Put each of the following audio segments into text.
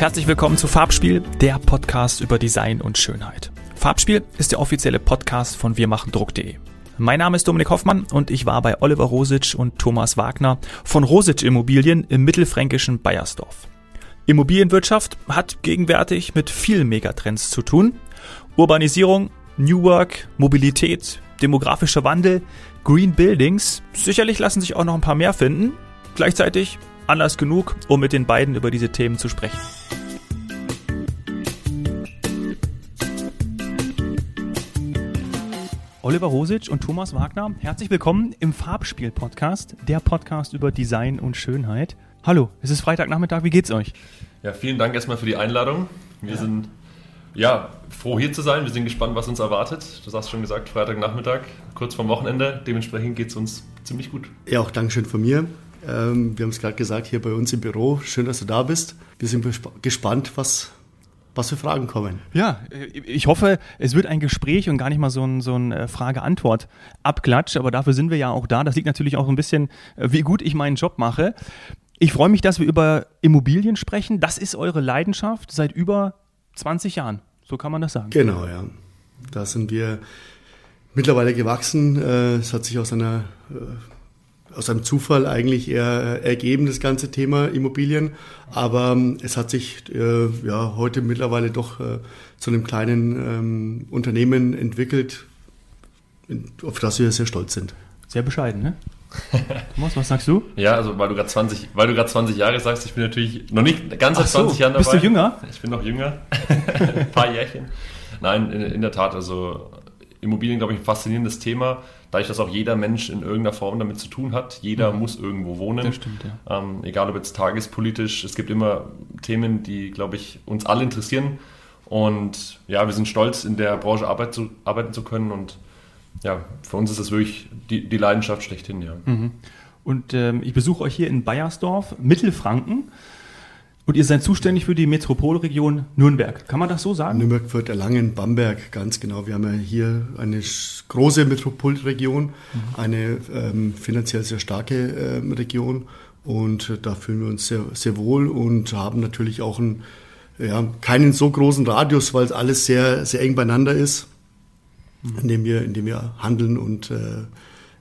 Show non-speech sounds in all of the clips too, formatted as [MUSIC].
Herzlich willkommen zu Farbspiel, der Podcast über Design und Schönheit. Farbspiel ist der offizielle Podcast von wirmachendruck.de. Mein Name ist Dominik Hoffmann und ich war bei Oliver Rosic und Thomas Wagner von Rosic Immobilien im mittelfränkischen Bayersdorf. Immobilienwirtschaft hat gegenwärtig mit vielen Megatrends zu tun. Urbanisierung, New Work, Mobilität, demografischer Wandel, Green Buildings. Sicherlich lassen sich auch noch ein paar mehr finden. Gleichzeitig Anlass genug, um mit den beiden über diese Themen zu sprechen. Oliver Rosic und Thomas Wagner, herzlich willkommen im Farbspiel-Podcast, der Podcast über Design und Schönheit. Hallo, es ist Freitagnachmittag, wie geht's euch? Ja, vielen Dank erstmal für die Einladung. Wir ja. sind ja, froh hier zu sein. Wir sind gespannt, was uns erwartet. Du hast schon gesagt, Freitagnachmittag, kurz vorm Wochenende. Dementsprechend geht es uns ziemlich gut. Ja, auch Dankeschön von mir. Ähm, wir haben es gerade gesagt, hier bei uns im Büro. Schön, dass du da bist. Wir sind gespannt, was, was für Fragen kommen. Ja, ich hoffe, es wird ein Gespräch und gar nicht mal so ein, so ein äh, Frage-Antwort-Abklatsch, aber dafür sind wir ja auch da. Das liegt natürlich auch ein bisschen, äh, wie gut ich meinen Job mache. Ich freue mich, dass wir über Immobilien sprechen. Das ist eure Leidenschaft seit über 20 Jahren. So kann man das sagen. Genau, ja. Da sind wir mittlerweile gewachsen. Äh, es hat sich aus einer aus einem Zufall eigentlich eher ergeben, das ganze Thema Immobilien. Aber ähm, es hat sich äh, ja heute mittlerweile doch äh, zu einem kleinen ähm, Unternehmen entwickelt, auf das wir sehr stolz sind. Sehr bescheiden, ne? [LAUGHS] Thomas, was sagst du? Ja, also weil du gerade 20, 20 Jahre sagst, ich bin natürlich noch nicht ganz seit so, 20 Jahren dabei. Bist du jünger? Ich bin noch jünger. [LAUGHS] ein paar Jährchen. Nein, in, in der Tat, also Immobilien, glaube ich, ein faszinierendes Thema dadurch, dass auch jeder Mensch in irgendeiner Form damit zu tun hat. Jeder mhm. muss irgendwo wohnen. Das stimmt, ja. Ähm, egal ob jetzt tagespolitisch. Es gibt immer Themen, die, glaube ich, uns alle interessieren. Und ja, wir sind stolz, in der Branche arbeit zu, arbeiten zu können. Und ja, für uns ist das wirklich die, die Leidenschaft schlechthin, ja. Mhm. Und ähm, ich besuche euch hier in Bayersdorf, Mittelfranken. Und ihr seid zuständig für die Metropolregion Nürnberg. Kann man das so sagen? Nürnberg, Fürth, Erlangen, Bamberg, ganz genau. Wir haben ja hier eine große Metropolregion, mhm. eine ähm, finanziell sehr starke ähm, Region. Und äh, da fühlen wir uns sehr, sehr wohl und haben natürlich auch einen, ja, keinen so großen Radius, weil alles sehr, sehr eng beieinander ist, mhm. in, dem wir, in dem wir handeln und äh,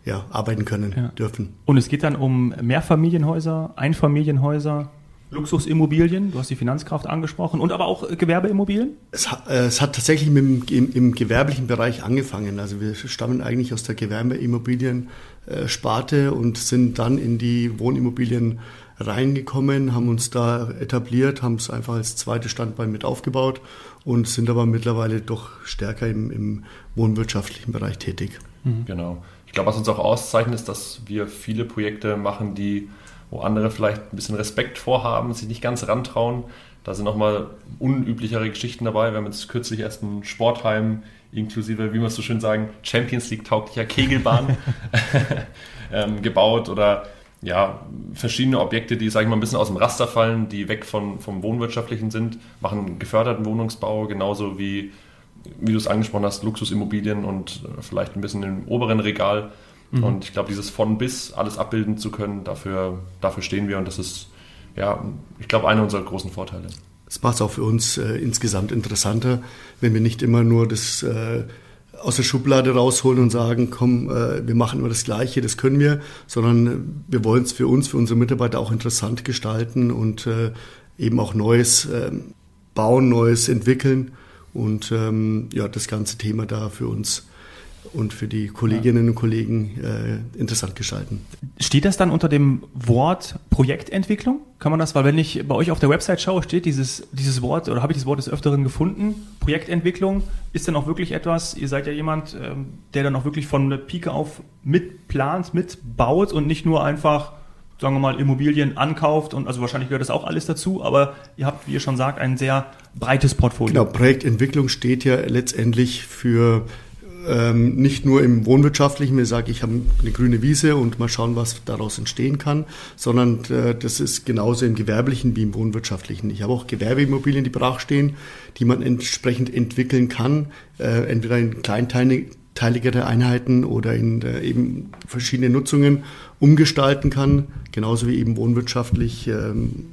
ja, arbeiten können ja. dürfen. Und es geht dann um Mehrfamilienhäuser, Einfamilienhäuser, Luxusimmobilien, du hast die Finanzkraft angesprochen, und aber auch Gewerbeimmobilien? Es, äh, es hat tatsächlich mit dem, im, im, gewerblichen Bereich angefangen. Also wir stammen eigentlich aus der Gewerbeimmobilien-Sparte und sind dann in die Wohnimmobilien reingekommen, haben uns da etabliert, haben es einfach als zweites Standbein mit aufgebaut und sind aber mittlerweile doch stärker im, im wohnwirtschaftlichen Bereich tätig. Mhm. Genau. Ich glaube, was uns auch auszeichnet, ist, dass wir viele Projekte machen, die wo andere vielleicht ein bisschen Respekt vorhaben, sich nicht ganz rantrauen. Da sind nochmal unüblichere Geschichten dabei. Wir haben jetzt kürzlich erst ein Sportheim inklusive, wie wir es so schön sagen, Champions League tauglicher Kegelbahn [LAUGHS] [LAUGHS] ähm, gebaut oder ja, verschiedene Objekte, die, sage ich mal, ein bisschen aus dem Raster fallen, die weg von, vom Wohnwirtschaftlichen sind, machen geförderten Wohnungsbau, genauso wie, wie du es angesprochen hast, Luxusimmobilien und vielleicht ein bisschen im oberen Regal Mhm. Und ich glaube, dieses von bis alles abbilden zu können, dafür, dafür stehen wir und das ist, ja, ich glaube, einer unserer großen Vorteile. Es macht es auch für uns äh, insgesamt interessanter, wenn wir nicht immer nur das äh, aus der Schublade rausholen und sagen, komm, äh, wir machen immer das Gleiche, das können wir, sondern wir wollen es für uns, für unsere Mitarbeiter auch interessant gestalten und äh, eben auch Neues ähm, bauen, Neues entwickeln und ähm, ja, das ganze Thema da für uns und für die Kolleginnen und Kollegen äh, interessant gestalten. Steht das dann unter dem Wort Projektentwicklung? Kann man das, weil wenn ich bei euch auf der Website schaue, steht dieses, dieses Wort oder habe ich dieses Wort des Öfteren gefunden, Projektentwicklung, ist dann auch wirklich etwas, ihr seid ja jemand, ähm, der dann auch wirklich von der Pike auf mitplant, mitbaut und nicht nur einfach sagen wir mal, Immobilien ankauft und also wahrscheinlich gehört das auch alles dazu, aber ihr habt, wie ihr schon sagt, ein sehr breites Portfolio. Genau, Projektentwicklung steht ja letztendlich für ähm, nicht nur im Wohnwirtschaftlichen, mir sage ich habe eine grüne Wiese und mal schauen, was daraus entstehen kann, sondern äh, das ist genauso im Gewerblichen wie im Wohnwirtschaftlichen. Ich habe auch Gewerbeimmobilien, die brachstehen, die man entsprechend entwickeln kann, äh, entweder in kleinteiligere Einheiten oder in äh, eben verschiedene Nutzungen umgestalten kann, genauso wie eben wohnwirtschaftlich ähm,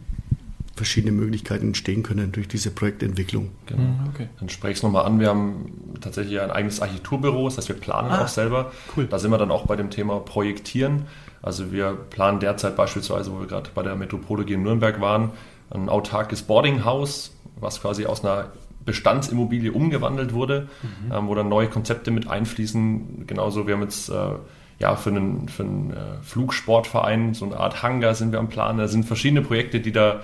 verschiedene Möglichkeiten entstehen können durch diese Projektentwicklung. Genau. Mhm, okay. Dann spreche ich es nochmal an. Wir haben tatsächlich ein eigenes Architekturbüro, das heißt, wir planen ah, auch selber. Cool. Da sind wir dann auch bei dem Thema Projektieren. Also wir planen derzeit beispielsweise, wo wir gerade bei der Metropole in Nürnberg waren, ein autarkes Boardinghaus, was quasi aus einer Bestandsimmobilie umgewandelt wurde, mhm. ähm, wo dann neue Konzepte mit einfließen. Genauso, wir haben jetzt äh, ja, für einen, für einen äh, Flugsportverein so eine Art Hangar sind wir am Plan. Da sind verschiedene Projekte, die da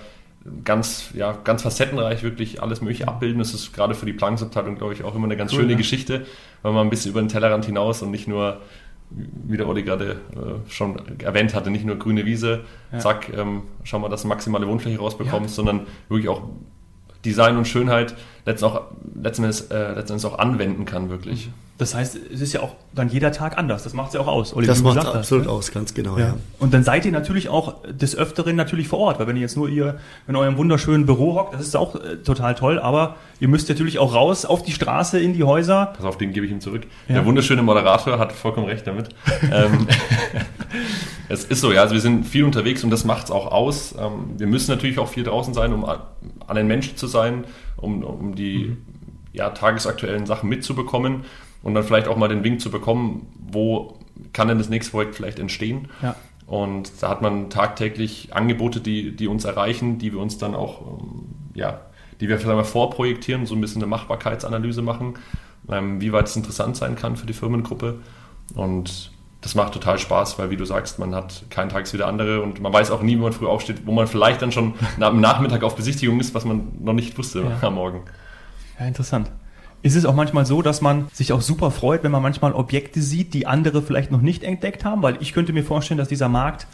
ganz, ja, ganz facettenreich wirklich alles Mögliche abbilden. Das ist gerade für die Planungsabteilung, glaube ich, auch immer eine ganz cool, schöne ja. Geschichte, weil man ein bisschen über den Tellerrand hinaus und nicht nur, wie der Olli gerade äh, schon erwähnt hatte, nicht nur grüne Wiese, ja. zack, ähm, schauen wir, dass du maximale Wohnfläche rausbekommst, ja. sondern wirklich auch Design und Schönheit letzten, auch, letzten, Endes, äh, letzten Endes auch anwenden kann, wirklich. Mhm. Das heißt, es ist ja auch dann jeder Tag anders. Das macht es ja auch aus. Olli, das macht absolut hast, ne? aus, ganz genau. Ja. ja. Und dann seid ihr natürlich auch des Öfteren natürlich vor Ort, weil wenn ihr jetzt nur ihr in eurem wunderschönen Büro hockt, das ist auch äh, total toll, aber ihr müsst natürlich auch raus auf die Straße, in die Häuser. Pass auf, den gebe ich ihm zurück. Ja. Der wunderschöne Moderator hat vollkommen recht damit. [LAUGHS] ähm, [LAUGHS] es ist so, ja, also wir sind viel unterwegs und das macht es auch aus. Ähm, wir müssen natürlich auch viel draußen sein, um an den Menschen zu sein, um, um die mhm. ja, tagesaktuellen Sachen mitzubekommen und dann vielleicht auch mal den Wink zu bekommen, wo kann denn das nächste Projekt vielleicht entstehen. Ja. Und da hat man tagtäglich Angebote, die, die uns erreichen, die wir uns dann auch, ähm, ja, die wir vielleicht mal vorprojektieren, so ein bisschen eine Machbarkeitsanalyse machen, ähm, wie weit es interessant sein kann für die Firmengruppe. Und das macht total Spaß, weil wie du sagst, man hat keinen Tag wie der andere und man weiß auch nie, wie man früh aufsteht, wo man vielleicht dann schon am Nachmittag auf Besichtigung ist, was man noch nicht wusste ja. am Morgen. Ja, interessant. Ist es auch manchmal so, dass man sich auch super freut, wenn man manchmal Objekte sieht, die andere vielleicht noch nicht entdeckt haben? Weil ich könnte mir vorstellen, dass dieser Markt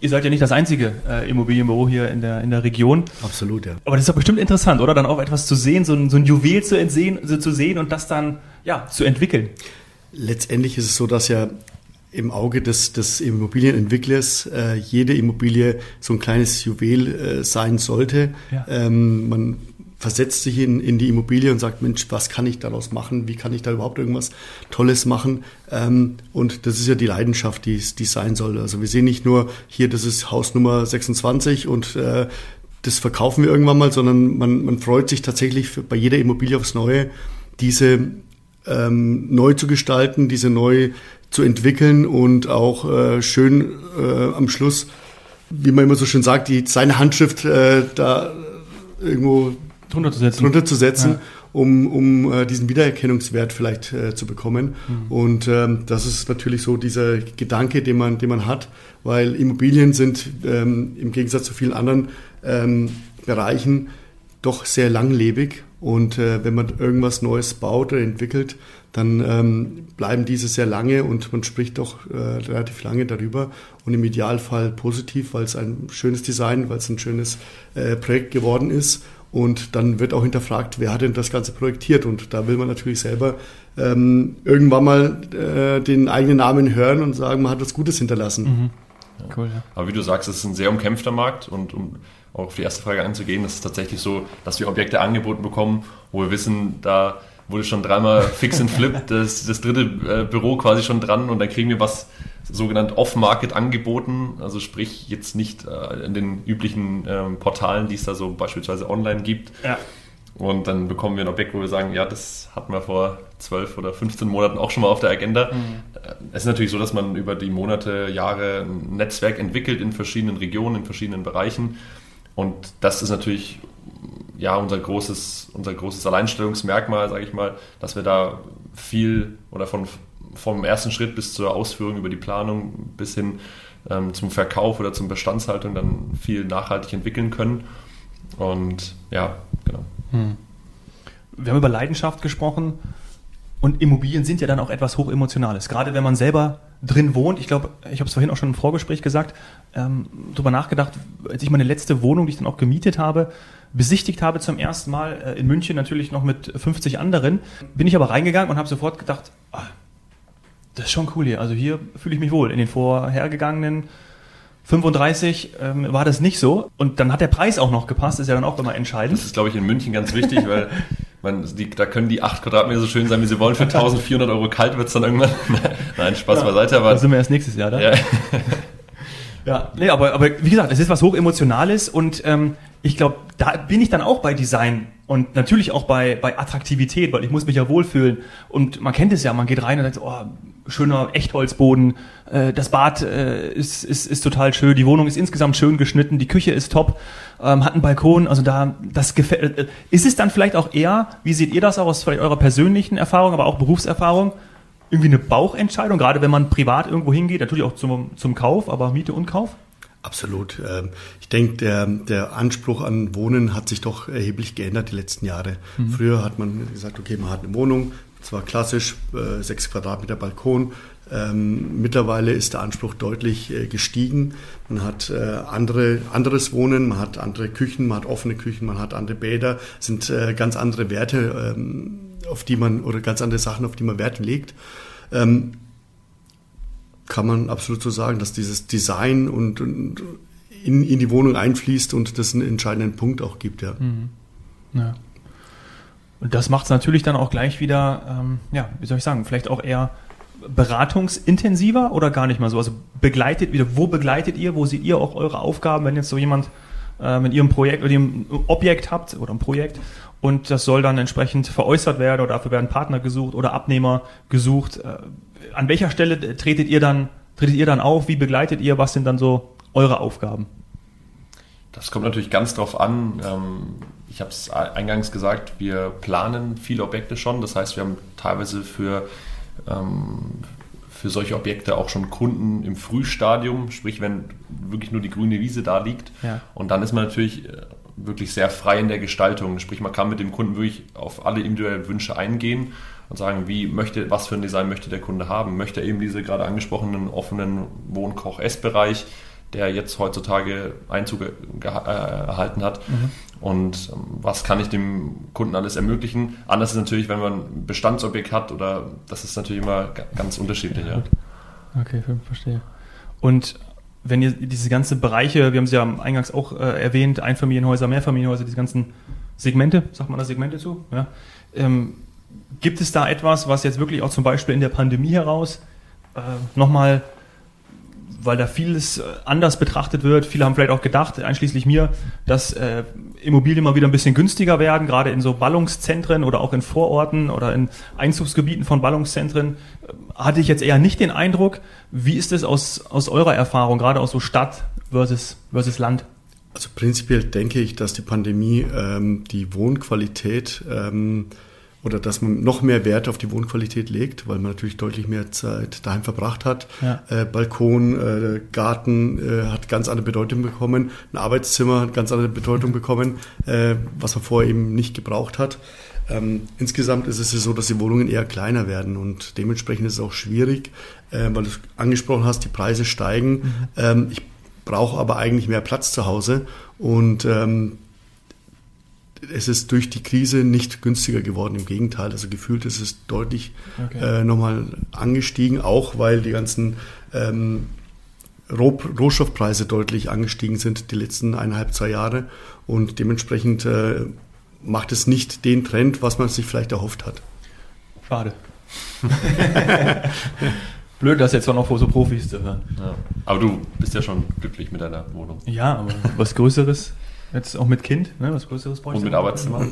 Ihr seid ja nicht das einzige äh, Immobilienbüro hier in der, in der Region. Absolut, ja. Aber das ist doch bestimmt interessant, oder? Dann auch etwas zu sehen, so ein, so ein Juwel zu, entsehen, so zu sehen und das dann ja, zu entwickeln. Letztendlich ist es so, dass ja im Auge des, des Immobilienentwicklers äh, jede Immobilie so ein kleines Juwel äh, sein sollte. Ja. Ähm, man versetzt sich in, in die Immobilie und sagt, Mensch, was kann ich daraus machen? Wie kann ich da überhaupt irgendwas Tolles machen? Ähm, und das ist ja die Leidenschaft, die es sein soll. Also wir sehen nicht nur hier, das ist Haus Nummer 26 und äh, das verkaufen wir irgendwann mal, sondern man, man freut sich tatsächlich für, bei jeder Immobilie aufs Neue, diese ähm, neu zu gestalten, diese neu zu entwickeln und auch äh, schön äh, am Schluss, wie man immer so schön sagt, die, seine Handschrift äh, da irgendwo drunter zu setzen, drunter zu setzen ja. um, um äh, diesen Wiedererkennungswert vielleicht äh, zu bekommen. Mhm. Und ähm, das ist natürlich so dieser Gedanke, den man, den man hat, weil Immobilien sind ähm, im Gegensatz zu vielen anderen ähm, Bereichen doch sehr langlebig. Und äh, wenn man irgendwas Neues baut oder entwickelt, dann ähm, bleiben diese sehr lange und man spricht doch äh, relativ lange darüber und im Idealfall positiv, weil es ein schönes Design, weil es ein schönes äh, Projekt geworden ist und dann wird auch hinterfragt, wer hat denn das Ganze projektiert? Und da will man natürlich selber ähm, irgendwann mal äh, den eigenen Namen hören und sagen, man hat was Gutes hinterlassen. Mhm. Ja. Cool, ja. Aber wie du sagst, es ist ein sehr umkämpfter Markt und um auch auf die erste Frage einzugehen, ist es tatsächlich so, dass wir Objekte angeboten bekommen, wo wir wissen, da wurde schon dreimal fix and flip [LAUGHS] das, das dritte äh, Büro quasi schon dran und dann kriegen wir was sogenannt Off-Market angeboten, also sprich jetzt nicht äh, in den üblichen ähm, Portalen, die es da so beispielsweise online gibt. Ja. Und dann bekommen wir ein Objekt, wo wir sagen, ja, das hatten wir vor 12 oder 15 Monaten auch schon mal auf der Agenda. Mhm. Es ist natürlich so, dass man über die Monate, Jahre ein Netzwerk entwickelt in verschiedenen Regionen, in verschiedenen Bereichen. Und das ist natürlich ja unser großes, unser großes Alleinstellungsmerkmal, sage ich mal, dass wir da viel oder von vom ersten Schritt bis zur Ausführung über die Planung bis hin ähm, zum Verkauf oder zum Bestandshaltung dann viel nachhaltig entwickeln können. Und ja, genau. Hm. Wir haben über Leidenschaft gesprochen und Immobilien sind ja dann auch etwas Hochemotionales. Gerade wenn man selber drin wohnt, ich glaube, ich habe es vorhin auch schon im Vorgespräch gesagt, ähm, darüber nachgedacht, als ich meine letzte Wohnung, die ich dann auch gemietet habe, besichtigt habe zum ersten Mal äh, in München, natürlich noch mit 50 anderen, bin ich aber reingegangen und habe sofort gedacht, ah, das ist schon cool hier. Also hier fühle ich mich wohl. In den vorhergegangenen 35 ähm, war das nicht so. Und dann hat der Preis auch noch gepasst, ist ja dann auch immer entscheidend. Das ist, glaube ich, in München ganz wichtig, weil man, die, da können die 8 Quadratmeter so schön sein, wie sie wollen. Für 1400 Euro kalt wird es dann irgendwann. [LAUGHS] Nein, Spaß ja, beiseite. Aber, da sind wir erst nächstes Jahr, da. Ja. [LAUGHS] [LAUGHS] Ja, nee, aber, aber wie gesagt, es ist was hochemotionales und ähm, ich glaube, da bin ich dann auch bei Design und natürlich auch bei, bei Attraktivität, weil ich muss mich ja wohlfühlen. Und man kennt es ja, man geht rein und sagt, oh, schöner Echtholzboden, äh, das Bad äh, ist, ist, ist total schön, die Wohnung ist insgesamt schön geschnitten, die Küche ist top, ähm, hat einen Balkon, also da, das gefällt. Äh, ist es dann vielleicht auch eher, wie seht ihr das auch aus vielleicht eurer persönlichen Erfahrung, aber auch Berufserfahrung, irgendwie eine Bauchentscheidung, gerade wenn man privat irgendwo hingeht, natürlich auch zum, zum Kauf, aber Miete und Kauf? Absolut. Ähm, ich denke, der, der Anspruch an Wohnen hat sich doch erheblich geändert die letzten Jahre. Mhm. Früher hat man gesagt, okay, man hat eine Wohnung, zwar klassisch, äh, sechs Quadratmeter Balkon. Ähm, mittlerweile ist der Anspruch deutlich äh, gestiegen. Man hat äh, andere, anderes Wohnen, man hat andere Küchen, man hat offene Küchen, man hat andere Bäder, sind äh, ganz andere Werte, ähm, auf die man, oder ganz andere Sachen, auf die man Wert legt. Ähm, kann man absolut so sagen, dass dieses Design und, und in, in, die Wohnung einfließt und das einen entscheidenden Punkt auch gibt, ja. Mhm. ja. Und das macht es natürlich dann auch gleich wieder, ähm, ja, wie soll ich sagen, vielleicht auch eher beratungsintensiver oder gar nicht mal so? Also begleitet wieder, wo begleitet ihr, wo seht ihr auch eure Aufgaben, wenn jetzt so jemand äh, mit ihrem Projekt oder ihrem Objekt habt oder ein Projekt und das soll dann entsprechend veräußert werden oder dafür werden Partner gesucht oder Abnehmer gesucht. Äh, an welcher Stelle tretet ihr dann, tretet ihr dann auf? Wie begleitet ihr? Was sind dann so eure Aufgaben? Das kommt natürlich ganz drauf an. Ähm, ich habe es eingangs gesagt, wir planen viele Objekte schon. Das heißt, wir haben teilweise für, ähm, für solche Objekte auch schon Kunden im Frühstadium, sprich, wenn wirklich nur die grüne Wiese da liegt. Ja. Und dann ist man natürlich äh, wirklich sehr frei in der Gestaltung. Sprich, man kann mit dem Kunden wirklich auf alle individuellen Wünsche eingehen und sagen, wie möchte, was für ein Design möchte der Kunde haben? Möchte er eben diese gerade angesprochenen offenen Wohnkoch-Essbereich, der jetzt heutzutage Einzug äh, erhalten hat? Mhm. Und ähm, was kann ich dem Kunden alles ermöglichen? Anders ist natürlich, wenn man ein Bestandsobjekt hat oder das ist natürlich immer ganz unterschiedlich. Ja. Okay, verstehe. Und wenn ihr diese ganzen Bereiche, wir haben sie ja eingangs auch äh, erwähnt, Einfamilienhäuser, Mehrfamilienhäuser, diese ganzen Segmente, sagt man da Segmente zu? Ja. Ähm, gibt es da etwas, was jetzt wirklich auch zum Beispiel in der Pandemie heraus äh, nochmal, weil da vieles äh, anders betrachtet wird, viele haben vielleicht auch gedacht, einschließlich mir, dass äh, Immobilien mal wieder ein bisschen günstiger werden, gerade in so Ballungszentren oder auch in Vororten oder in Einzugsgebieten von Ballungszentren, äh, hatte ich jetzt eher nicht den Eindruck. Wie ist es aus, aus eurer Erfahrung, gerade aus so Stadt versus, versus Land? Also prinzipiell denke ich, dass die Pandemie ähm, die Wohnqualität ähm, oder dass man noch mehr Wert auf die Wohnqualität legt, weil man natürlich deutlich mehr Zeit daheim verbracht hat. Ja. Äh, Balkon, äh, Garten äh, hat ganz andere Bedeutung bekommen, ein Arbeitszimmer hat ganz andere Bedeutung bekommen, äh, was man vorher eben nicht gebraucht hat. Ähm, insgesamt ist es so, dass die Wohnungen eher kleiner werden und dementsprechend ist es auch schwierig, äh, weil du angesprochen hast, die Preise steigen. Mhm. Ähm, ich brauche aber eigentlich mehr Platz zu Hause und ähm, es ist durch die Krise nicht günstiger geworden. Im Gegenteil, also gefühlt ist es deutlich okay. äh, nochmal angestiegen, auch weil die ganzen ähm, Roh Rohstoffpreise deutlich angestiegen sind die letzten eineinhalb, zwei Jahre. Und dementsprechend äh, macht es nicht den Trend, was man sich vielleicht erhofft hat. Schade. [LAUGHS] Blöd, das jetzt auch noch vor so Profis zu hören. Ja. Aber du bist ja schon glücklich mit deiner Wohnung. Ja, aber was Größeres Jetzt auch mit Kind, ne? was Größeres brauche ich. Und mit Arbeitszimmer?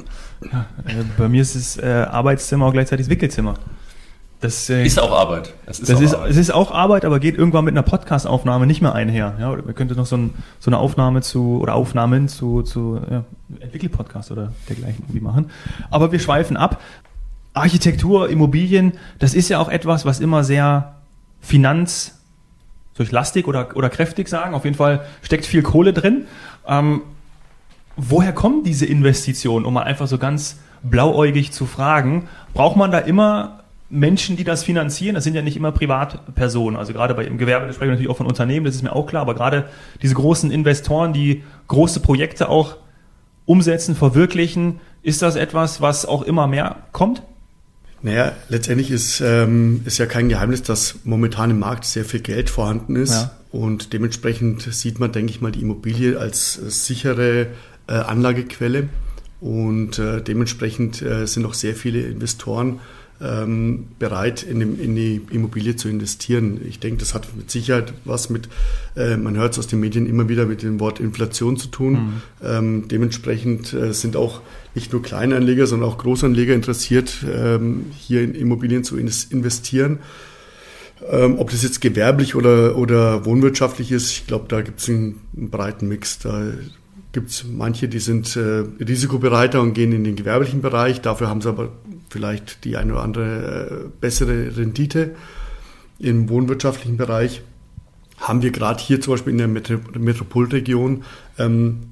Ja, äh, bei mir ist es äh, Arbeitszimmer auch gleichzeitig das Wickelzimmer. Das äh, ist auch Arbeit. Das ist, das ist Arbeit. Es ist auch Arbeit, aber geht irgendwann mit einer Podcast-Aufnahme nicht mehr einher. Ja, oder man könnte noch so, ein, so eine Aufnahme zu oder Aufnahmen zu, zu ja, Entwickel-Podcast oder dergleichen irgendwie machen. Aber wir schweifen ab. Architektur, Immobilien, das ist ja auch etwas, was immer sehr finanz, soll ich lastig oder, oder kräftig sagen? Auf jeden Fall steckt viel Kohle drin. Ähm, woher kommen diese Investitionen, um mal einfach so ganz blauäugig zu fragen? Braucht man da immer Menschen, die das finanzieren? Das sind ja nicht immer Privatpersonen. Also gerade bei im Gewerbe sprechen wir natürlich auch von Unternehmen, das ist mir auch klar, aber gerade diese großen Investoren, die große Projekte auch umsetzen, verwirklichen, ist das etwas, was auch immer mehr kommt? Naja, letztendlich ist, ähm, ist ja kein Geheimnis, dass momentan im Markt sehr viel Geld vorhanden ist. Ja. Und dementsprechend sieht man, denke ich mal, die Immobilie als sichere äh, Anlagequelle und äh, dementsprechend äh, sind auch sehr viele Investoren ähm, bereit, in, dem, in, die Immobilie zu investieren. Ich denke, das hat mit Sicherheit was mit, äh, man hört es aus den Medien immer wieder mit dem Wort Inflation zu tun. Mhm. Ähm, dementsprechend äh, sind auch nicht nur Kleinanleger, sondern auch Großanleger interessiert, ähm, hier in Immobilien zu investieren. Ähm, ob das jetzt gewerblich oder, oder wohnwirtschaftlich ist, ich glaube, da gibt es einen, einen, breiten Mix. Da gibt es manche, die sind äh, risikobereiter und gehen in den gewerblichen Bereich. Dafür haben sie aber vielleicht die eine oder andere äh, bessere Rendite. Im wohnwirtschaftlichen Bereich haben wir gerade hier zum Beispiel in der Metro Metropolregion ähm,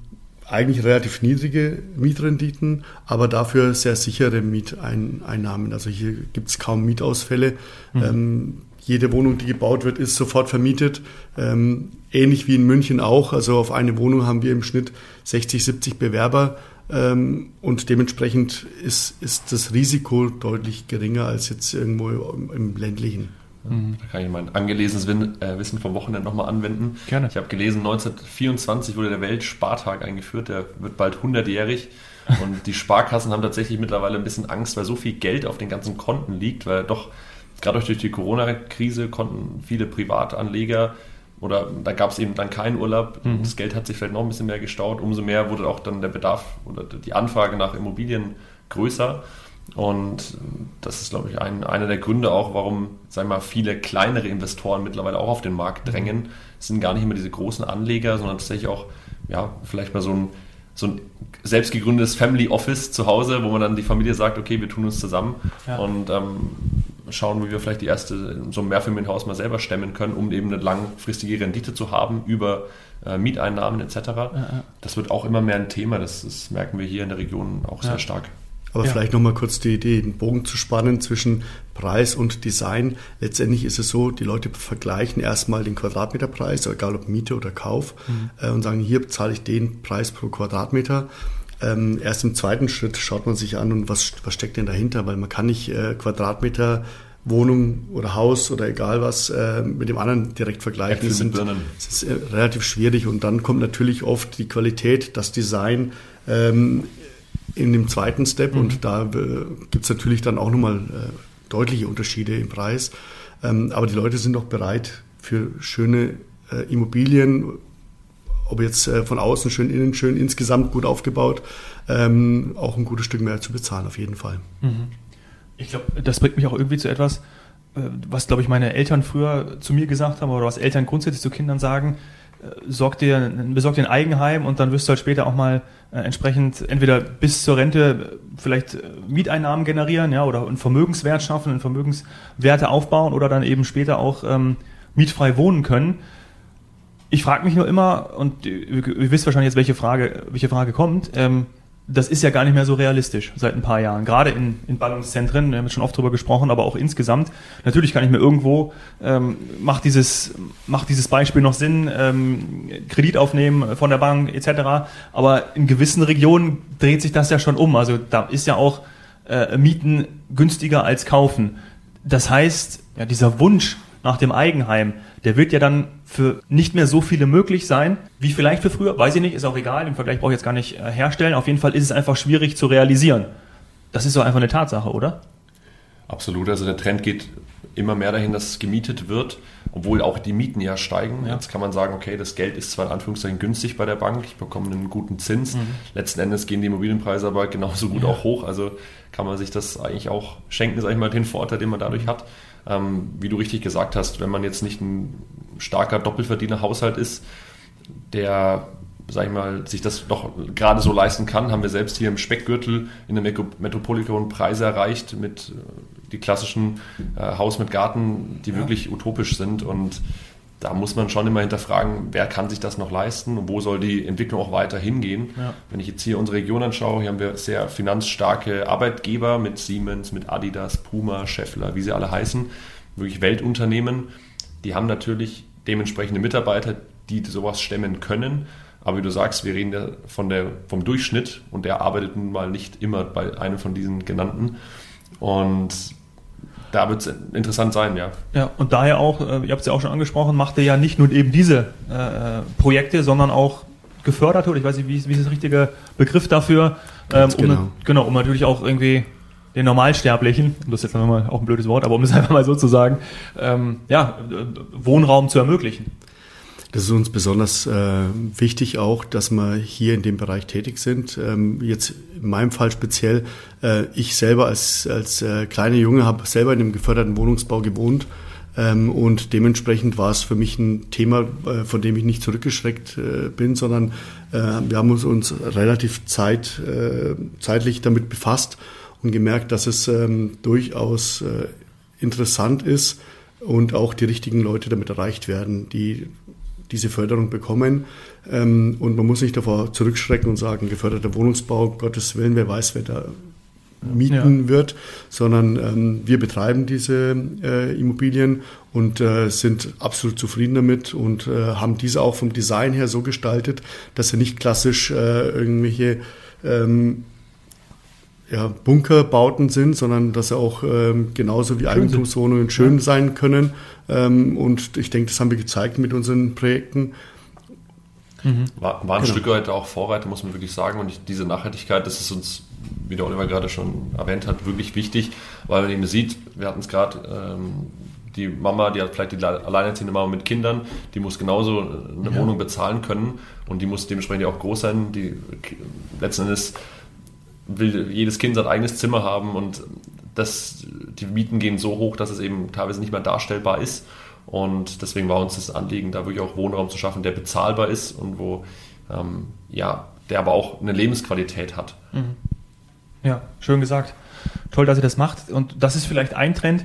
eigentlich relativ niedrige Mietrenditen, aber dafür sehr sichere Mieteinnahmen. Also hier gibt es kaum Mietausfälle. Mhm. Ähm, jede Wohnung, die gebaut wird, ist sofort vermietet. Ähm, ähnlich wie in München auch. Also auf eine Wohnung haben wir im Schnitt 60, 70 Bewerber. Ähm, und dementsprechend ist, ist das Risiko deutlich geringer als jetzt irgendwo im, im ländlichen. Mhm. Da kann ich mein angelesenes äh, Wissen vom Wochenende nochmal anwenden. Gerne. Ich habe gelesen, 1924 wurde der Weltspartag eingeführt, der wird bald 100-jährig. [LAUGHS] Und die Sparkassen haben tatsächlich mittlerweile ein bisschen Angst, weil so viel Geld auf den ganzen Konten liegt, weil doch gerade durch die Corona-Krise konnten viele Privatanleger oder da gab es eben dann keinen Urlaub. Mhm. Das Geld hat sich vielleicht noch ein bisschen mehr gestaut. Umso mehr wurde auch dann der Bedarf oder die Anfrage nach Immobilien größer. Und das ist, glaube ich, ein, einer der Gründe auch, warum, sagen wir mal, viele kleinere Investoren mittlerweile auch auf den Markt drängen. Es sind gar nicht immer diese großen Anleger, sondern tatsächlich auch, ja, vielleicht mal so ein, so ein selbst gegründetes Family Office zu Hause, wo man dann die Familie sagt, okay, wir tun uns zusammen ja. und ähm, schauen, wie wir vielleicht die erste, so ein Mehrfamilienhaus mal selber stemmen können, um eben eine langfristige Rendite zu haben über äh, Mieteinnahmen etc. Ja, ja. Das wird auch immer mehr ein Thema, das, das merken wir hier in der Region auch sehr stark. Aber ja. vielleicht nochmal kurz die Idee, den Bogen zu spannen zwischen Preis und Design. Letztendlich ist es so, die Leute vergleichen erstmal den Quadratmeterpreis, egal ob Miete oder Kauf, mhm. äh, und sagen, hier zahle ich den Preis pro Quadratmeter. Ähm, erst im zweiten Schritt schaut man sich an und was, was steckt denn dahinter, weil man kann nicht äh, Quadratmeter Wohnung oder Haus oder egal was äh, mit dem anderen direkt vergleichen. Das, sind, das ist äh, relativ schwierig und dann kommt natürlich oft die Qualität, das Design ähm, in dem zweiten Step mhm. und da äh, gibt es natürlich dann auch nochmal äh, deutliche Unterschiede im Preis. Ähm, aber die Leute sind auch bereit für schöne äh, Immobilien, ob jetzt äh, von außen schön, innen schön, insgesamt gut aufgebaut, ähm, auch ein gutes Stück mehr zu bezahlen, auf jeden Fall. Mhm. Ich glaube, das bringt mich auch irgendwie zu etwas, äh, was, glaube ich, meine Eltern früher zu mir gesagt haben oder was Eltern grundsätzlich zu Kindern sagen sorg dir, besorg dir ein Eigenheim und dann wirst du halt später auch mal äh, entsprechend entweder bis zur Rente vielleicht äh, Mieteinnahmen generieren, ja, oder einen Vermögenswert schaffen, einen Vermögenswerte aufbauen oder dann eben später auch ähm, mietfrei wohnen können. Ich frage mich nur immer, und ihr, ihr, wisst wahrscheinlich jetzt, welche Frage, welche Frage kommt, ähm, das ist ja gar nicht mehr so realistisch seit ein paar Jahren. Gerade in, in Ballungszentren, wir haben schon oft drüber gesprochen, aber auch insgesamt. Natürlich kann ich mir irgendwo, ähm, macht, dieses, macht dieses Beispiel noch Sinn, ähm, Kredit aufnehmen von der Bank etc. Aber in gewissen Regionen dreht sich das ja schon um. Also da ist ja auch äh, Mieten günstiger als kaufen. Das heißt, ja, dieser Wunsch nach dem Eigenheim, der wird ja dann für nicht mehr so viele möglich sein, wie vielleicht für früher. Weiß ich nicht, ist auch egal, den Vergleich brauche ich jetzt gar nicht äh, herstellen. Auf jeden Fall ist es einfach schwierig zu realisieren. Das ist so einfach eine Tatsache, oder? Absolut, also der Trend geht immer mehr dahin, dass gemietet wird, obwohl auch die Mieten ja steigen. Ja. Jetzt kann man sagen, okay, das Geld ist zwar in Anführungszeichen günstig bei der Bank, ich bekomme einen guten Zins. Mhm. Letzten Endes gehen die Immobilienpreise aber genauso gut ja. auch hoch. Also kann man sich das eigentlich auch schenken, sage ich mal, den Vorteil, den man dadurch hat. Ähm, wie du richtig gesagt hast, wenn man jetzt nicht ein starker Doppelverdiener-Haushalt ist, der sag ich mal, sich das doch gerade so leisten kann, haben wir selbst hier im Speckgürtel in der Metropolikon Preise erreicht mit äh, die klassischen äh, Haus mit Garten, die ja. wirklich utopisch sind und da muss man schon immer hinterfragen, wer kann sich das noch leisten und wo soll die Entwicklung auch weiter hingehen. Ja. Wenn ich jetzt hier unsere Region anschaue, hier haben wir sehr finanzstarke Arbeitgeber mit Siemens, mit Adidas, Puma, Scheffler, wie sie alle heißen, wirklich Weltunternehmen. Die haben natürlich dementsprechende Mitarbeiter, die sowas stemmen können. Aber wie du sagst, wir reden ja von der, vom Durchschnitt und der arbeitet nun mal nicht immer bei einem von diesen genannten. Und da wird es interessant sein, ja. Ja, und daher auch, äh, ihr habt es ja auch schon angesprochen, macht ihr ja nicht nur eben diese äh, Projekte, sondern auch gefördert, oder ich weiß nicht, wie, wie ist der richtige Begriff dafür, ähm, um, genau. genau, um natürlich auch irgendwie den Normalsterblichen, das ist jetzt nochmal auch ein blödes Wort, aber um es [LAUGHS] einfach mal so zu sagen, ähm, ja, Wohnraum zu ermöglichen. Das ist uns besonders äh, wichtig auch, dass wir hier in dem Bereich tätig sind. Ähm, jetzt in meinem Fall speziell, äh, ich selber als, als äh, kleiner Junge habe selber in einem geförderten Wohnungsbau gewohnt ähm, und dementsprechend war es für mich ein Thema, äh, von dem ich nicht zurückgeschreckt äh, bin, sondern äh, wir haben uns, uns relativ zeit, äh, zeitlich damit befasst und gemerkt, dass es ähm, durchaus äh, interessant ist und auch die richtigen Leute damit erreicht werden, die diese Förderung bekommen. Ähm, und man muss nicht davor zurückschrecken und sagen, geförderter Wohnungsbau, Gottes Willen, wer weiß, wer da mieten ja. wird, sondern ähm, wir betreiben diese äh, Immobilien und äh, sind absolut zufrieden damit und äh, haben diese auch vom Design her so gestaltet, dass sie nicht klassisch irgendwelche ähm, ja, Bunkerbauten sind, sondern dass sie auch ähm, genauso wie Eigentumswohnungen schön ja. sein können. Ähm, und ich denke, das haben wir gezeigt mit unseren Projekten. Mhm. War, war ein genau. Stück weit auch Vorreiter, muss man wirklich sagen. Und diese Nachhaltigkeit, das ist uns, wie der Oliver gerade schon erwähnt hat, wirklich wichtig, weil man eben sieht, wir hatten es gerade, ähm, die Mama, die hat vielleicht die alleinerziehende Mama mit Kindern, die muss genauso eine ja. Wohnung bezahlen können und die muss dementsprechend auch groß sein. Die letzten Endes will jedes Kind sein eigenes Zimmer haben und das, die Mieten gehen so hoch, dass es eben teilweise nicht mehr darstellbar ist. Und deswegen war uns das Anliegen, da wirklich auch Wohnraum zu schaffen, der bezahlbar ist und wo, ähm, ja, der aber auch eine Lebensqualität hat. Mhm. Ja, schön gesagt. Toll, dass ihr das macht. Und das ist vielleicht ein Trend.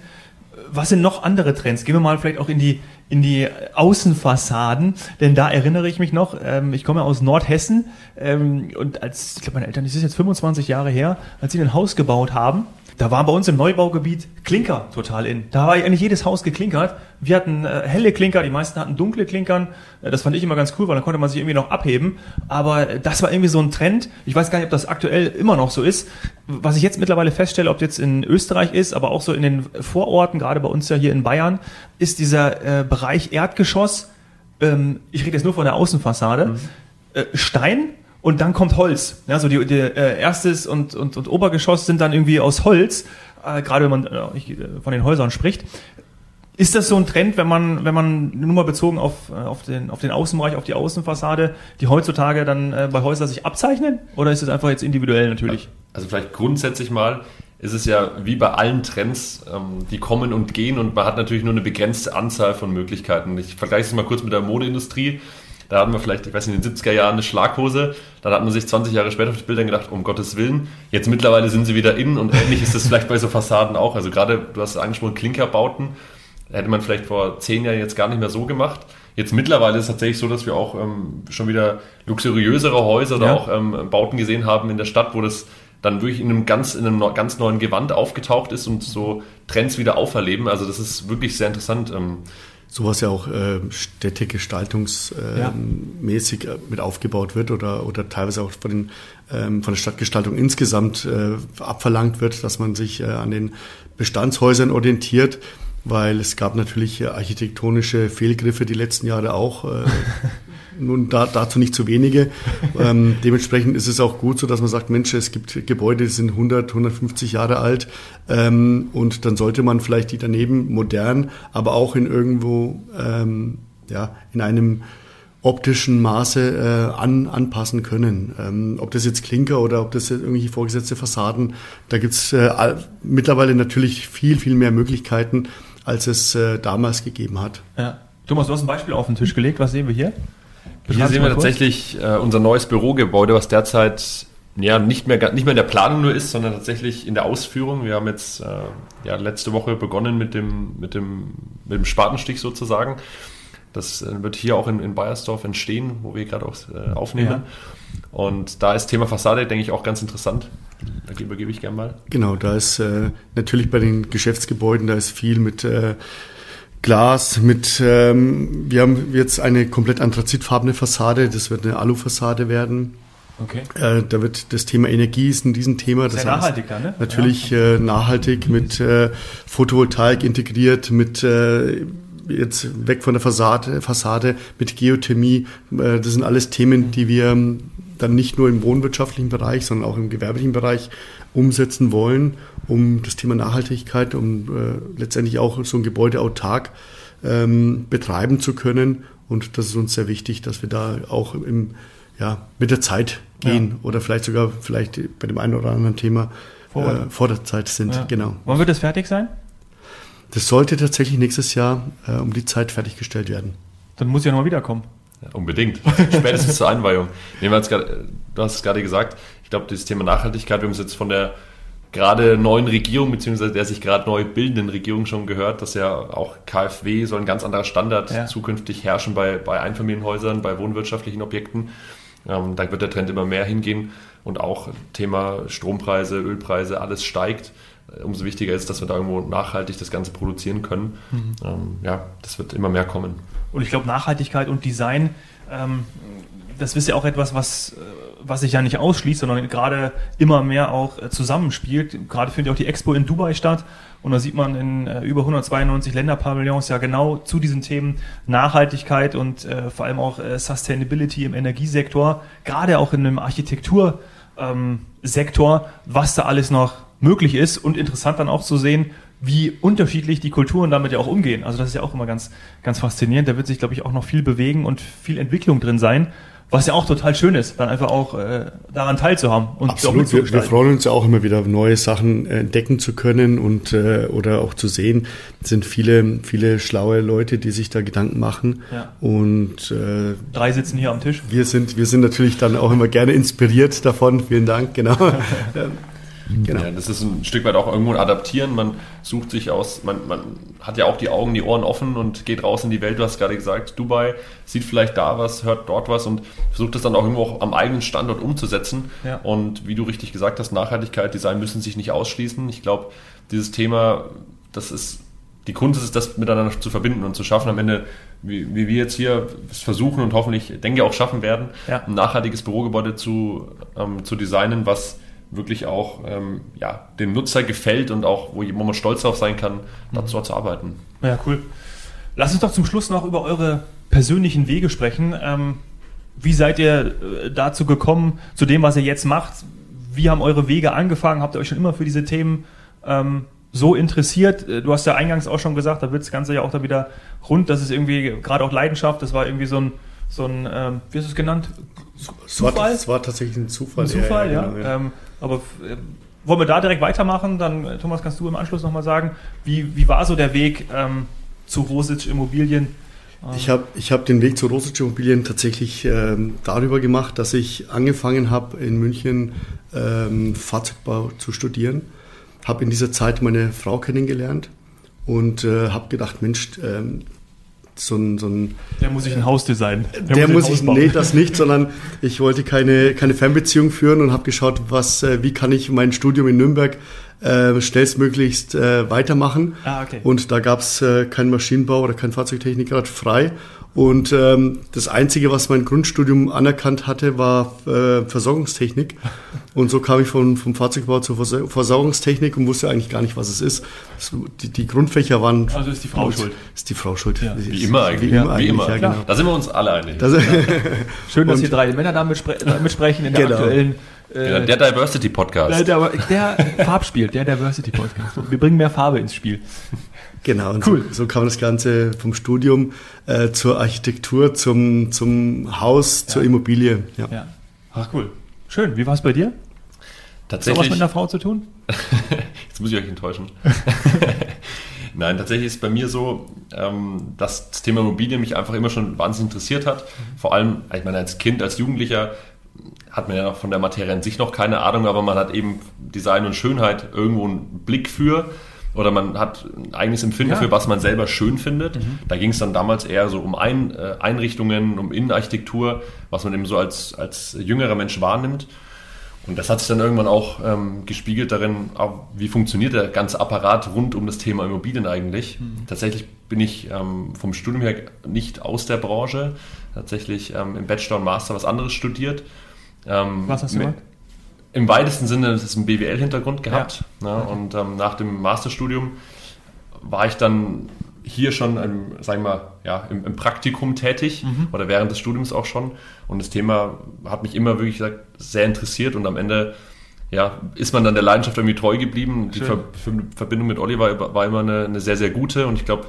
Was sind noch andere Trends? Gehen wir mal vielleicht auch in die, in die Außenfassaden, denn da erinnere ich mich noch, ähm, ich komme aus Nordhessen ähm, und als, ich glaube meine Eltern, das ist jetzt 25 Jahre her, als sie ein Haus gebaut haben, da war bei uns im Neubaugebiet Klinker total in. Da war eigentlich jedes Haus geklinkert. Wir hatten äh, helle Klinker, die meisten hatten dunkle Klinkern. Äh, das fand ich immer ganz cool, weil dann konnte man sich irgendwie noch abheben. Aber äh, das war irgendwie so ein Trend. Ich weiß gar nicht, ob das aktuell immer noch so ist. Was ich jetzt mittlerweile feststelle, ob jetzt in Österreich ist, aber auch so in den Vororten, gerade bei uns ja hier in Bayern, ist dieser äh, Bereich Erdgeschoss, ähm, ich rede jetzt nur von der Außenfassade, mhm. äh, Stein und dann kommt Holz. Ja, so die, die äh, erstes und, und, und Obergeschoss sind dann irgendwie aus Holz, äh, gerade wenn man äh, äh, von den Häusern spricht. Ist das so ein Trend, wenn man, wenn man nur mal bezogen auf, äh, auf, den, auf den Außenbereich, auf die Außenfassade, die heutzutage dann äh, bei Häusern sich abzeichnen? Oder ist es einfach jetzt individuell natürlich? Also vielleicht grundsätzlich mal ist es ja wie bei allen Trends, ähm, die kommen und gehen und man hat natürlich nur eine begrenzte Anzahl von Möglichkeiten. Ich vergleiche es mal kurz mit der Modeindustrie. Da hatten wir vielleicht, ich weiß nicht, in den 70er Jahren eine Schlaghose. Dann hat man sich 20 Jahre später auf die Bilder gedacht, um Gottes Willen. Jetzt mittlerweile sind sie wieder innen und ähnlich ist es vielleicht bei so Fassaden auch. Also gerade, du hast angesprochen, Klinkerbauten. Hätte man vielleicht vor zehn Jahren jetzt gar nicht mehr so gemacht. Jetzt mittlerweile ist es tatsächlich so, dass wir auch ähm, schon wieder luxuriösere Häuser oder auch ähm, Bauten gesehen haben in der Stadt, wo das dann wirklich in einem ganz, in einem ganz neuen Gewand aufgetaucht ist und so Trends wieder auferleben. Also das ist wirklich sehr interessant. Ähm, sowas ja auch äh, städtegestaltungsmäßig äh, ja. mit aufgebaut wird oder, oder teilweise auch von, den, ähm, von der Stadtgestaltung insgesamt äh, abverlangt wird, dass man sich äh, an den Bestandshäusern orientiert, weil es gab natürlich architektonische Fehlgriffe die letzten Jahre auch. Äh, [LAUGHS] nun da, dazu nicht zu wenige. [LAUGHS] Ähm, dementsprechend ist es auch gut so, dass man sagt, Mensch, es gibt Gebäude, die sind 100, 150 Jahre alt ähm, und dann sollte man vielleicht die daneben modern, aber auch in irgendwo, ähm, ja, in einem optischen Maße äh, an, anpassen können. Ähm, ob das jetzt Klinker oder ob das jetzt irgendwelche vorgesetzte Fassaden, da gibt's äh, mittlerweile natürlich viel, viel mehr Möglichkeiten, als es äh, damals gegeben hat. Ja. Thomas, du hast ein Beispiel auf den Tisch gelegt. Was sehen wir hier? Hier sehen wir tatsächlich äh, unser neues Bürogebäude, was derzeit ja, nicht, mehr, nicht mehr in der Planung nur ist, sondern tatsächlich in der Ausführung. Wir haben jetzt äh, ja, letzte Woche begonnen mit dem, mit, dem, mit dem Spatenstich sozusagen. Das äh, wird hier auch in, in Bayersdorf entstehen, wo wir gerade auch äh, aufnehmen. Ja. Und da ist Thema Fassade, denke ich, auch ganz interessant. Da übergebe ich gerne mal. Genau, da ist äh, natürlich bei den Geschäftsgebäuden, da ist viel mit äh, Glas mit, ähm, wir haben jetzt eine komplett anthrazitfarbene Fassade, das wird eine Alufassade werden. Okay. Äh, da wird das Thema Energie ist ein Riesenthema. Das Sehr nachhaltig dann, ne? Natürlich ja. äh, nachhaltig mit äh, Photovoltaik integriert, mit äh, jetzt weg von der Fassade, Fassade mit Geothermie. Äh, das sind alles Themen, die wir dann nicht nur im wohnwirtschaftlichen Bereich, sondern auch im gewerblichen Bereich umsetzen wollen, um das Thema Nachhaltigkeit, um äh, letztendlich auch so ein Gebäude autark ähm, betreiben zu können. Und das ist uns sehr wichtig, dass wir da auch im, ja, mit der Zeit gehen ja. oder vielleicht sogar vielleicht bei dem einen oder anderen Thema vor, äh, vor der Zeit sind. Ja. Genau. Wann wird das fertig sein? Das sollte tatsächlich nächstes Jahr äh, um die Zeit fertiggestellt werden. Dann muss ich ja nochmal wiederkommen. Ja, unbedingt. [LAUGHS] Spätestens zur Einweihung. Nehmen wir grad, du hast es gerade gesagt, ich glaube, dieses Thema Nachhaltigkeit, wir haben es jetzt von der gerade neuen Regierung, beziehungsweise der sich gerade neu bildenden Regierung schon gehört, dass ja auch KfW soll ein ganz anderer Standard ja. zukünftig herrschen bei, bei Einfamilienhäusern, bei wohnwirtschaftlichen Objekten. Ähm, da wird der Trend immer mehr hingehen und auch Thema Strompreise, Ölpreise, alles steigt. Äh, umso wichtiger ist, dass wir da irgendwo nachhaltig das Ganze produzieren können. Mhm. Ähm, ja, das wird immer mehr kommen. Und ich glaube, Nachhaltigkeit und Design, ähm, das ist ja auch etwas, was, äh, was sich ja nicht ausschließt, sondern gerade immer mehr auch äh, zusammenspielt. Gerade findet auch die Expo in Dubai statt. Und da sieht man in äh, über 192 Länderpavillons ja genau zu diesen Themen Nachhaltigkeit und äh, vor allem auch äh, Sustainability im Energiesektor, gerade auch in einem Architektursektor, ähm, was da alles noch möglich ist und interessant dann auch zu sehen, wie unterschiedlich die Kulturen damit ja auch umgehen. Also das ist ja auch immer ganz, ganz faszinierend. Da wird sich, glaube ich, auch noch viel bewegen und viel Entwicklung drin sein. Was ja auch total schön ist, dann einfach auch äh, daran teilzuhaben. Und Absolut, wir, wir, freuen uns ja auch immer wieder, neue Sachen entdecken zu können und äh, oder auch zu sehen. Es sind viele, viele schlaue Leute, die sich da Gedanken machen. Ja. Und äh, drei sitzen hier am Tisch. Wir sind, wir sind natürlich dann auch immer gerne inspiriert davon. Vielen Dank, genau. [LAUGHS] Genau. Ja, das ist ein Stück weit auch irgendwo ein Adaptieren. Man sucht sich aus, man, man hat ja auch die Augen, die Ohren offen und geht raus in die Welt. Du hast gerade gesagt, Dubai sieht vielleicht da was, hört dort was und versucht das dann auch irgendwo auch am eigenen Standort umzusetzen. Ja. Und wie du richtig gesagt hast, Nachhaltigkeit, Design müssen sich nicht ausschließen. Ich glaube, dieses Thema, das ist die Kunst ist das miteinander zu verbinden und zu schaffen, am Ende, wie, wie wir jetzt hier versuchen und hoffentlich, denke ich, auch schaffen werden, ja. ein nachhaltiges Bürogebäude zu, ähm, zu designen, was wirklich auch ähm, ja, dem Nutzer gefällt und auch, wo man stolz darauf sein kann, dazu mhm. zu arbeiten. Ja, cool. Lass uns doch zum Schluss noch über eure persönlichen Wege sprechen. Ähm, wie seid ihr äh, dazu gekommen, zu dem, was ihr jetzt macht? Wie haben eure Wege angefangen? Habt ihr euch schon immer für diese Themen ähm, so interessiert? Äh, du hast ja eingangs auch schon gesagt, da wird das Ganze ja auch da wieder rund. Das ist irgendwie gerade auch Leidenschaft. Das war irgendwie so ein, so ein ähm, wie hast du es genannt? Zufall? Es war, war, tatsächlich ein Zufall. Ein Zufall, ja. ja, genau, ja. Ähm, aber äh, wollen wir da direkt weitermachen? Dann, äh, Thomas, kannst du im Anschluss nochmal sagen, wie, wie war so der Weg ähm, zu Rosic Immobilien? Ähm, ich habe ich hab den Weg zu Rosic Immobilien tatsächlich ähm, darüber gemacht, dass ich angefangen habe, in München ähm, Fahrzeugbau zu studieren. Habe in dieser Zeit meine Frau kennengelernt und äh, habe gedacht, Mensch, ähm, so ein, so ein Der muss sich ein Haus designen. Der, der muss, muss ich, nee, das nicht, sondern ich wollte keine, keine Fernbeziehung führen und habe geschaut, was, äh, wie kann ich mein Studium in Nürnberg äh, schnellstmöglichst äh, weitermachen. Ah, okay. Und da gab es äh, keinen Maschinenbau oder keinen Fahrzeugtechniker frei. Und ähm, das Einzige, was mein Grundstudium anerkannt hatte, war äh, Versorgungstechnik. Und so kam ich von, vom Fahrzeugbau zur Versorgungstechnik und wusste eigentlich gar nicht, was es ist. Das, die, die, Grundfächer waren. Also ist die Frau schuld. Ist die Frau schuld. Ja. Wie immer eigentlich. Wie immer, wie immer. Ja, genau. Da sind wir uns alle einig. [LAUGHS] Schön, dass hier drei Männer da mitsprechen in der genau. aktuellen äh, der Diversity Podcast. Der, der, der Farbspiel, der Diversity Podcast. Wir bringen mehr Farbe ins Spiel. Genau, und cool. so, so kam das Ganze vom Studium äh, zur Architektur, zum, zum Haus, ja. zur Immobilie. Ja. ja. Ach cool. Schön. Wie war es bei dir? Tatsächlich. Hat was mit einer Frau zu tun? [LAUGHS] Jetzt muss ich euch enttäuschen. [LAUGHS] Nein, tatsächlich ist es bei mir so, ähm, dass das Thema Immobilie mich einfach immer schon wahnsinnig interessiert hat. Vor allem, ich meine, als Kind, als Jugendlicher hat man ja noch von der Materie an sich noch keine Ahnung, aber man hat eben Design und Schönheit irgendwo einen Blick für oder man hat ein eigenes Empfinden ja. für, was man selber schön findet. Mhm. Da ging es dann damals eher so um ein, äh, Einrichtungen, um Innenarchitektur, was man eben so als, als jüngerer Mensch wahrnimmt. Und das hat sich dann irgendwann auch ähm, gespiegelt darin, wie funktioniert der ganze Apparat rund um das Thema Immobilien eigentlich. Mhm. Tatsächlich bin ich ähm, vom Studium her nicht aus der Branche, tatsächlich ähm, im Bachelor und Master was anderes studiert. Ähm, was hast du gemacht? Im weitesten Sinne das ist ein BWL-Hintergrund gehabt. Ja. Ne? Und ähm, nach dem Masterstudium war ich dann hier schon, im, sagen wir mal, ja, im, im Praktikum tätig mhm. oder während des Studiums auch schon. Und das Thema hat mich immer wirklich gesagt, sehr interessiert und am Ende ja, ist man dann der Leidenschaft irgendwie treu geblieben. Schön. Die Ver Verbindung mit Oliver war immer eine, eine sehr, sehr gute und ich glaube,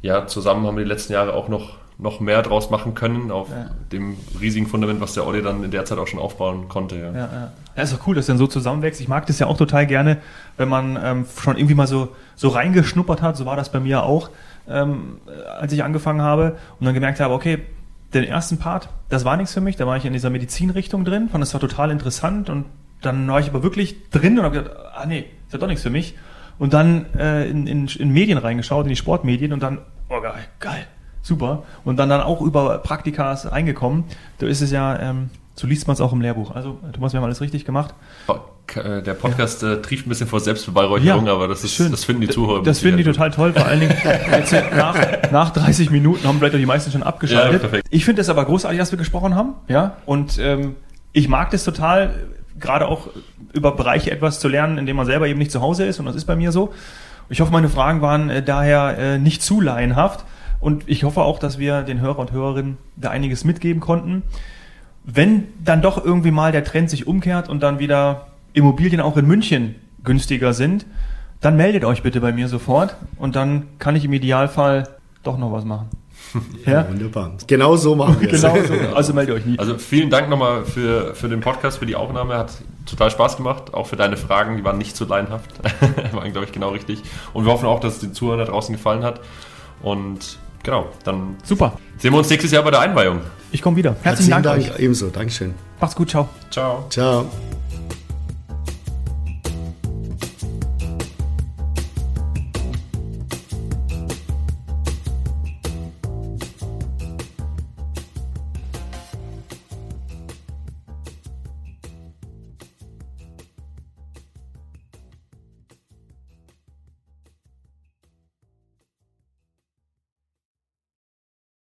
ja, zusammen haben wir die letzten Jahre auch noch, noch mehr draus machen können auf ja. dem riesigen Fundament, was der Olli dann in der Zeit auch schon aufbauen konnte. Ja, ja, ja. ja ist doch cool, dass dann so zusammenwächst. Ich mag das ja auch total gerne, wenn man ähm, schon irgendwie mal so, so reingeschnuppert hat. So war das bei mir auch, ähm, als ich angefangen habe und dann gemerkt habe, okay, den ersten Part, das war nichts für mich. Da war ich in dieser Medizinrichtung drin, fand das war total interessant und dann war ich aber wirklich drin und habe gedacht, ah nee, ist ja doch nichts für mich. Und dann äh, in, in, in Medien reingeschaut, in die Sportmedien und dann, oh geil, geil, super. Und dann dann auch über Praktikas reingekommen. Da ist es ja, ähm, so liest man es auch im Lehrbuch. Also Thomas, wir haben alles richtig gemacht. Äh, der Podcast ja. äh, trieft ein bisschen vor Selbstbeweihräucherung, ja, aber das ist schön. das finden die Zuhörer. Das finden die total toll, vor allen Dingen jetzt nach, nach 30 Minuten haben vielleicht die meisten schon abgeschaltet. Ja, perfekt. Ich finde es aber großartig, dass wir gesprochen haben, ja. Und ähm, ich mag das total gerade auch über Bereiche etwas zu lernen, in dem man selber eben nicht zu Hause ist. Und das ist bei mir so. Ich hoffe, meine Fragen waren äh, daher äh, nicht zu laienhaft. Und ich hoffe auch, dass wir den Hörer und Hörerinnen da einiges mitgeben konnten. Wenn dann doch irgendwie mal der Trend sich umkehrt und dann wieder Immobilien auch in München günstiger sind, dann meldet euch bitte bei mir sofort und dann kann ich im Idealfall doch noch was machen. Ja, [LAUGHS] ja, wunderbar. Genau so machen wir es. Genau so. Also melde euch nie. Also vielen Dank nochmal für, für den Podcast, für die Aufnahme. Hat total Spaß gemacht. Auch für deine Fragen. Die waren nicht zu leinhaft. [LAUGHS] waren, glaube ich, genau richtig. Und wir hoffen auch, dass es den Zuhörern da draußen gefallen hat. Und genau, dann Super. sehen wir uns nächstes Jahr bei der Einweihung. Ich komme wieder. Herzlichen, Herzlichen Dank. Dank. Euch. Ebenso. Dankeschön. Macht's gut. Ciao. Ciao. Ciao.